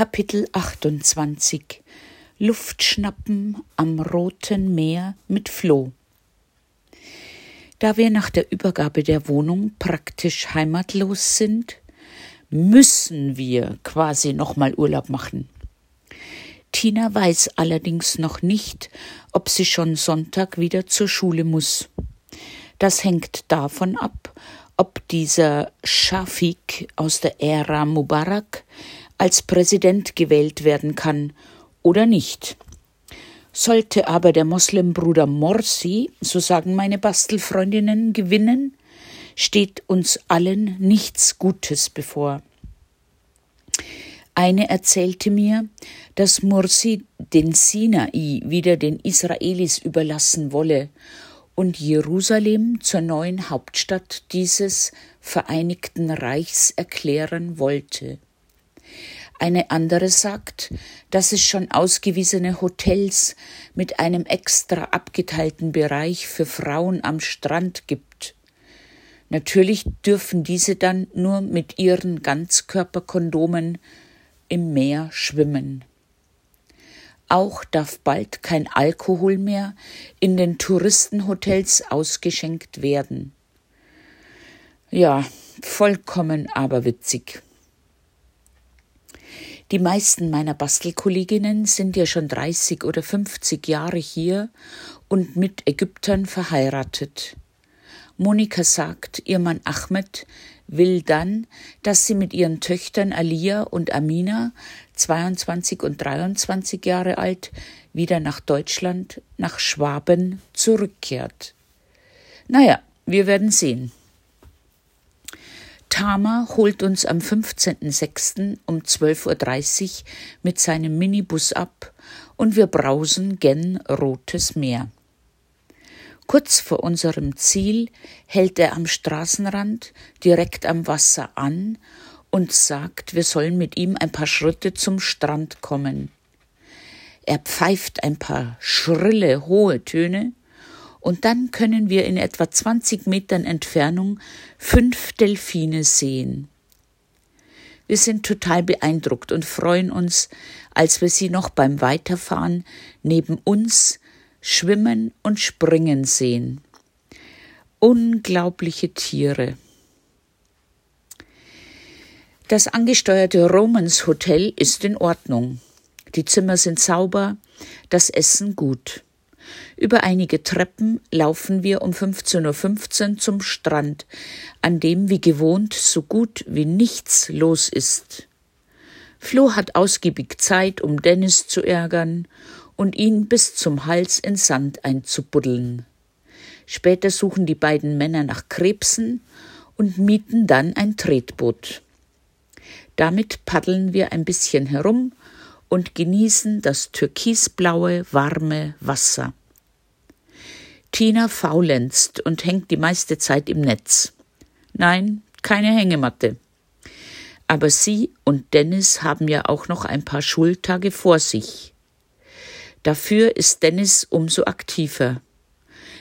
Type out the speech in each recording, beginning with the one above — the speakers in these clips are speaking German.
Kapitel 28 Luftschnappen am Roten Meer mit Floh Da wir nach der Übergabe der Wohnung praktisch heimatlos sind, müssen wir quasi nochmal Urlaub machen. Tina weiß allerdings noch nicht, ob sie schon Sonntag wieder zur Schule muss. Das hängt davon ab, ob dieser Shafiq aus der Ära Mubarak als Präsident gewählt werden kann oder nicht. Sollte aber der Moslembruder Morsi, so sagen meine Bastelfreundinnen, gewinnen, steht uns allen nichts Gutes bevor. Eine erzählte mir, dass Morsi den Sinai wieder den Israelis überlassen wolle und Jerusalem zur neuen Hauptstadt dieses Vereinigten Reichs erklären wollte. Eine andere sagt, dass es schon ausgewiesene Hotels mit einem extra abgeteilten Bereich für Frauen am Strand gibt. Natürlich dürfen diese dann nur mit ihren Ganzkörperkondomen im Meer schwimmen. Auch darf bald kein Alkohol mehr in den Touristenhotels ausgeschenkt werden. Ja, vollkommen aberwitzig. Die meisten meiner Bastelkolleginnen sind ja schon 30 oder 50 Jahre hier und mit Ägyptern verheiratet. Monika sagt, ihr Mann Ahmed will dann, dass sie mit ihren Töchtern Alia und Amina, 22 und 23 Jahre alt, wieder nach Deutschland, nach Schwaben zurückkehrt. Naja, wir werden sehen. Tama holt uns am 15.06. um 12.30 Uhr mit seinem Minibus ab und wir brausen gen Rotes Meer. Kurz vor unserem Ziel hält er am Straßenrand direkt am Wasser an und sagt, wir sollen mit ihm ein paar Schritte zum Strand kommen. Er pfeift ein paar schrille, hohe Töne und dann können wir in etwa 20 Metern Entfernung fünf Delfine sehen. Wir sind total beeindruckt und freuen uns, als wir sie noch beim Weiterfahren neben uns schwimmen und springen sehen. Unglaubliche Tiere. Das angesteuerte Romans Hotel ist in Ordnung. Die Zimmer sind sauber, das Essen gut. Über einige Treppen laufen wir um 15.15 Uhr zum Strand, an dem wie gewohnt so gut wie nichts los ist. Flo hat ausgiebig Zeit, um Dennis zu ärgern und ihn bis zum Hals in Sand einzubuddeln. Später suchen die beiden Männer nach Krebsen und mieten dann ein Tretboot. Damit paddeln wir ein bisschen herum und genießen das türkisblaue, warme Wasser. Tina faulenzt und hängt die meiste Zeit im Netz. Nein, keine Hängematte. Aber sie und Dennis haben ja auch noch ein paar Schultage vor sich. Dafür ist Dennis umso aktiver.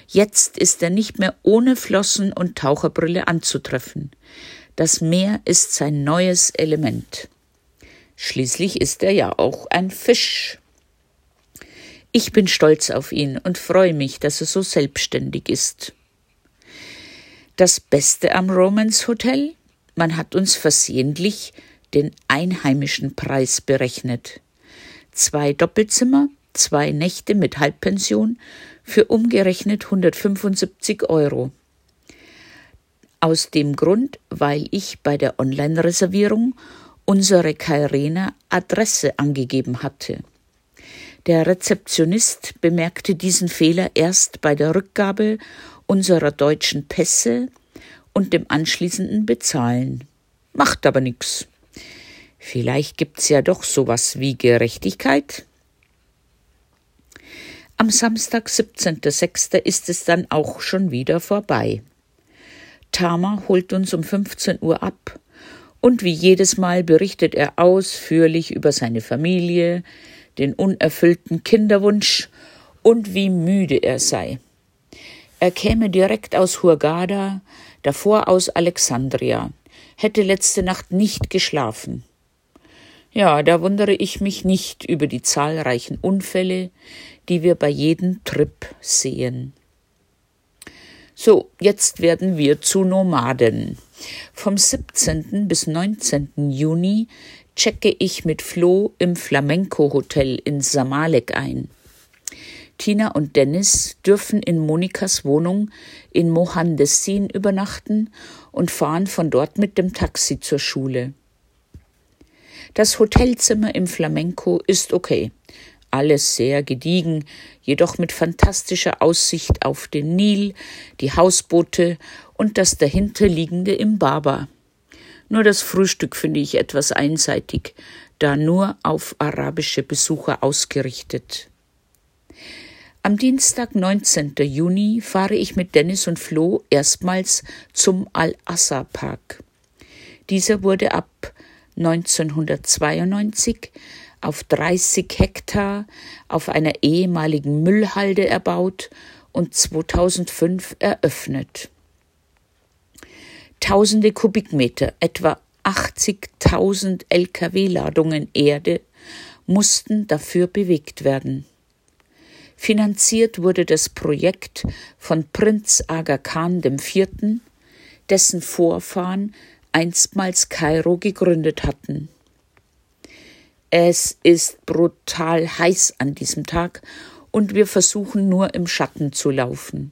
Jetzt ist er nicht mehr ohne Flossen und Taucherbrille anzutreffen. Das Meer ist sein neues Element. Schließlich ist er ja auch ein Fisch. Ich bin stolz auf ihn und freue mich, dass er so selbstständig ist. Das Beste am Romance Hotel? Man hat uns versehentlich den einheimischen Preis berechnet. Zwei Doppelzimmer, zwei Nächte mit Halbpension für umgerechnet 175 Euro. Aus dem Grund, weil ich bei der Online-Reservierung unsere Kairena Adresse angegeben hatte. Der Rezeptionist bemerkte diesen Fehler erst bei der Rückgabe unserer deutschen Pässe und dem anschließenden Bezahlen. Macht aber nix. Vielleicht gibt's ja doch sowas wie Gerechtigkeit. Am Samstag, 17.06. ist es dann auch schon wieder vorbei. Tama holt uns um 15 Uhr ab und wie jedes Mal berichtet er ausführlich über seine Familie, den unerfüllten Kinderwunsch und wie müde er sei. Er käme direkt aus Hurghada, davor aus Alexandria, hätte letzte Nacht nicht geschlafen. Ja, da wundere ich mich nicht über die zahlreichen Unfälle, die wir bei jedem Trip sehen. So, jetzt werden wir zu Nomaden. Vom 17. bis 19. Juni checke ich mit Flo im Flamenco Hotel in Samalek ein. Tina und Dennis dürfen in Monikas Wohnung in Mohandessin übernachten und fahren von dort mit dem Taxi zur Schule. Das Hotelzimmer im Flamenco ist okay. Alles sehr gediegen, jedoch mit fantastischer Aussicht auf den Nil, die Hausboote und das dahinterliegende Imbaba. Nur das Frühstück finde ich etwas einseitig, da nur auf arabische Besucher ausgerichtet. Am Dienstag, 19. Juni, fahre ich mit Dennis und Flo erstmals zum Al-Assa Park. Dieser wurde ab 1992 auf 30 Hektar auf einer ehemaligen Müllhalde erbaut und 2005 eröffnet. Tausende Kubikmeter, etwa 80.000 Lkw-Ladungen Erde mussten dafür bewegt werden. Finanziert wurde das Projekt von Prinz Aga Khan IV., dessen Vorfahren einstmals Kairo gegründet hatten. Es ist brutal heiß an diesem Tag und wir versuchen nur im Schatten zu laufen.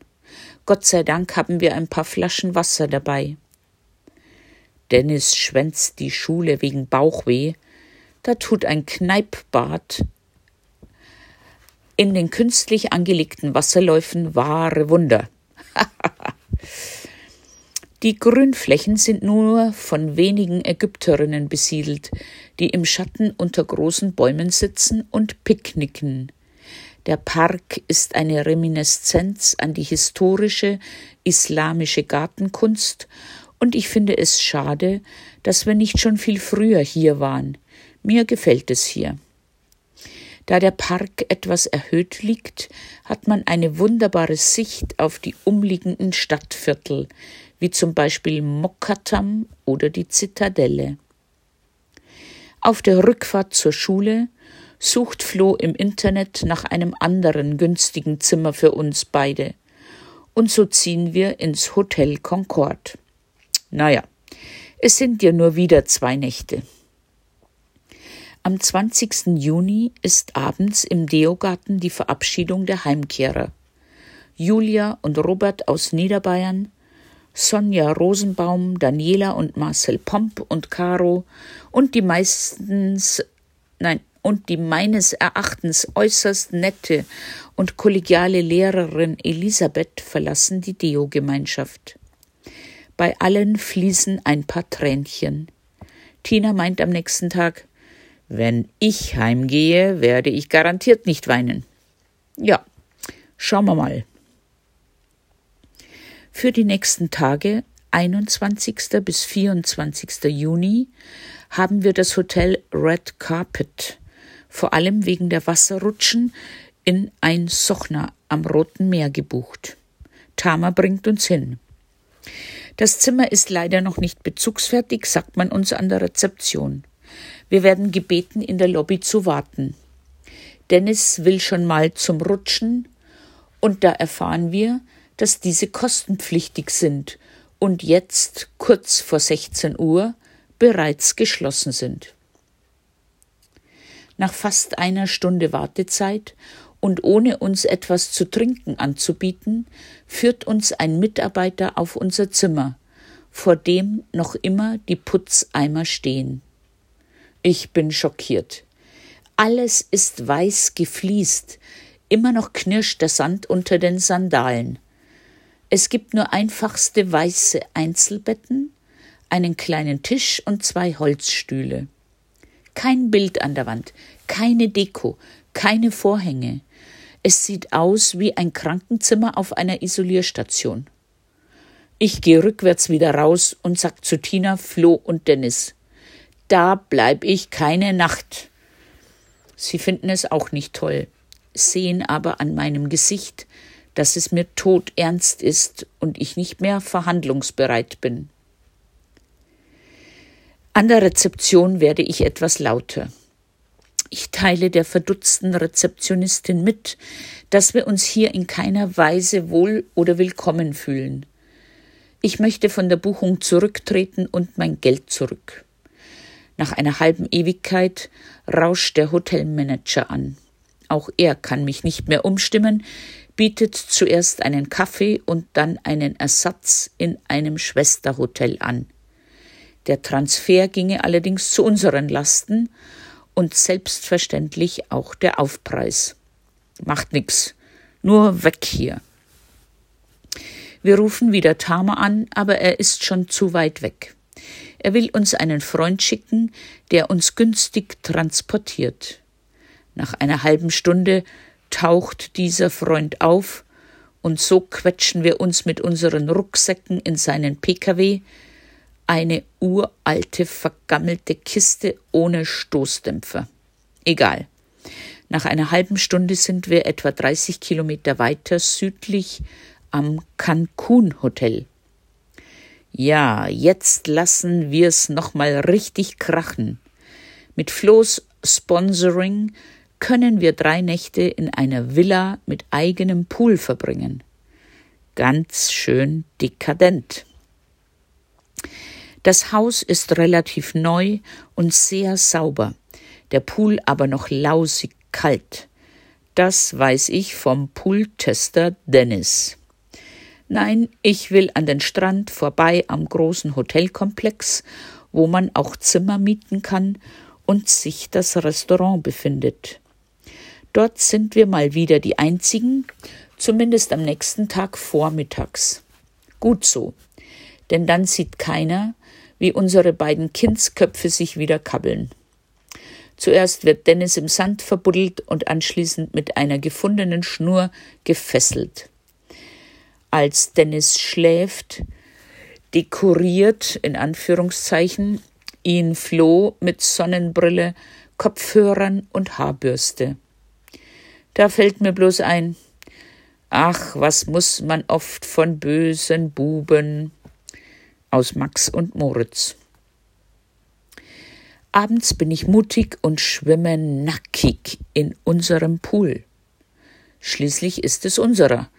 Gott sei Dank haben wir ein paar Flaschen Wasser dabei. Dennis schwänzt die Schule wegen Bauchweh. Da tut ein Kneippbad in den künstlich angelegten Wasserläufen wahre Wunder. Die Grünflächen sind nur von wenigen Ägypterinnen besiedelt, die im Schatten unter großen Bäumen sitzen und picknicken. Der Park ist eine Reminiszenz an die historische islamische Gartenkunst, und ich finde es schade, dass wir nicht schon viel früher hier waren. Mir gefällt es hier. Da der Park etwas erhöht liegt, hat man eine wunderbare Sicht auf die umliegenden Stadtviertel, wie zum Beispiel Mokattam oder die Zitadelle. Auf der Rückfahrt zur Schule sucht Flo im Internet nach einem anderen günstigen Zimmer für uns beide. Und so ziehen wir ins Hotel Concorde. Naja, es sind ja nur wieder zwei Nächte. Am 20. Juni ist abends im Deogarten die Verabschiedung der Heimkehrer. Julia und Robert aus Niederbayern, Sonja Rosenbaum, Daniela und Marcel Pomp und Caro und die meistens, nein, und die meines Erachtens äußerst nette und kollegiale Lehrerin Elisabeth verlassen die Deo-Gemeinschaft. Bei allen fließen ein paar Tränchen. Tina meint am nächsten Tag, wenn ich heimgehe, werde ich garantiert nicht weinen. Ja, schauen wir mal. Für die nächsten Tage, 21. bis 24. Juni, haben wir das Hotel Red Carpet, vor allem wegen der Wasserrutschen in ein Sochna am Roten Meer gebucht. Tama bringt uns hin. Das Zimmer ist leider noch nicht bezugsfertig, sagt man uns an der Rezeption. Wir werden gebeten, in der Lobby zu warten. Dennis will schon mal zum Rutschen und da erfahren wir, dass diese kostenpflichtig sind und jetzt, kurz vor 16 Uhr, bereits geschlossen sind. Nach fast einer Stunde Wartezeit und ohne uns etwas zu trinken anzubieten, führt uns ein Mitarbeiter auf unser Zimmer, vor dem noch immer die Putzeimer stehen. Ich bin schockiert. Alles ist weiß gefliest, immer noch knirscht der Sand unter den Sandalen. Es gibt nur einfachste weiße Einzelbetten, einen kleinen Tisch und zwei Holzstühle. Kein Bild an der Wand, keine Deko, keine Vorhänge. Es sieht aus wie ein Krankenzimmer auf einer Isolierstation. Ich gehe rückwärts wieder raus und sag zu Tina, Flo und Dennis da bleib ich keine Nacht. Sie finden es auch nicht toll, sehen aber an meinem Gesicht, dass es mir todernst ist und ich nicht mehr verhandlungsbereit bin. An der Rezeption werde ich etwas lauter. Ich teile der verdutzten Rezeptionistin mit, dass wir uns hier in keiner Weise wohl oder willkommen fühlen. Ich möchte von der Buchung zurücktreten und mein Geld zurück. Nach einer halben Ewigkeit rauscht der Hotelmanager an. Auch er kann mich nicht mehr umstimmen, bietet zuerst einen Kaffee und dann einen Ersatz in einem Schwesterhotel an. Der Transfer ginge allerdings zu unseren Lasten und selbstverständlich auch der Aufpreis. Macht nix, nur weg hier. Wir rufen wieder Tama an, aber er ist schon zu weit weg. Er will uns einen Freund schicken, der uns günstig transportiert. Nach einer halben Stunde taucht dieser Freund auf, und so quetschen wir uns mit unseren Rucksäcken in seinen Pkw, eine uralte, vergammelte Kiste ohne Stoßdämpfer. Egal. Nach einer halben Stunde sind wir etwa 30 Kilometer weiter südlich am Cancun Hotel. Ja, jetzt lassen wir's nochmal richtig krachen. Mit Flo's Sponsoring können wir drei Nächte in einer Villa mit eigenem Pool verbringen. Ganz schön dekadent. Das Haus ist relativ neu und sehr sauber, der Pool aber noch lausig kalt. Das weiß ich vom Pooltester Dennis. Nein, ich will an den Strand vorbei am großen Hotelkomplex, wo man auch Zimmer mieten kann und sich das Restaurant befindet. Dort sind wir mal wieder die einzigen, zumindest am nächsten Tag vormittags. Gut so, denn dann sieht keiner, wie unsere beiden Kindsköpfe sich wieder kabbeln. Zuerst wird Dennis im Sand verbuddelt und anschließend mit einer gefundenen Schnur gefesselt als Dennis schläft, dekoriert in Anführungszeichen ihn Flo mit Sonnenbrille, Kopfhörern und Haarbürste. Da fällt mir bloß ein, ach, was muss man oft von bösen Buben aus Max und Moritz. Abends bin ich mutig und schwimme nackig in unserem Pool. Schließlich ist es unserer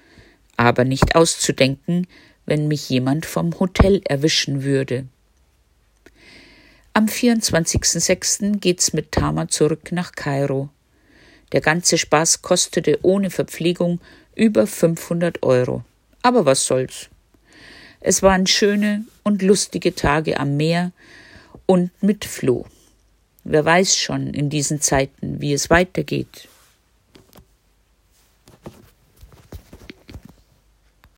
aber nicht auszudenken, wenn mich jemand vom Hotel erwischen würde. Am 24.06. geht's mit Tama zurück nach Kairo. Der ganze Spaß kostete ohne Verpflegung über 500 Euro. Aber was soll's. Es waren schöne und lustige Tage am Meer und mit Flo. Wer weiß schon in diesen Zeiten, wie es weitergeht.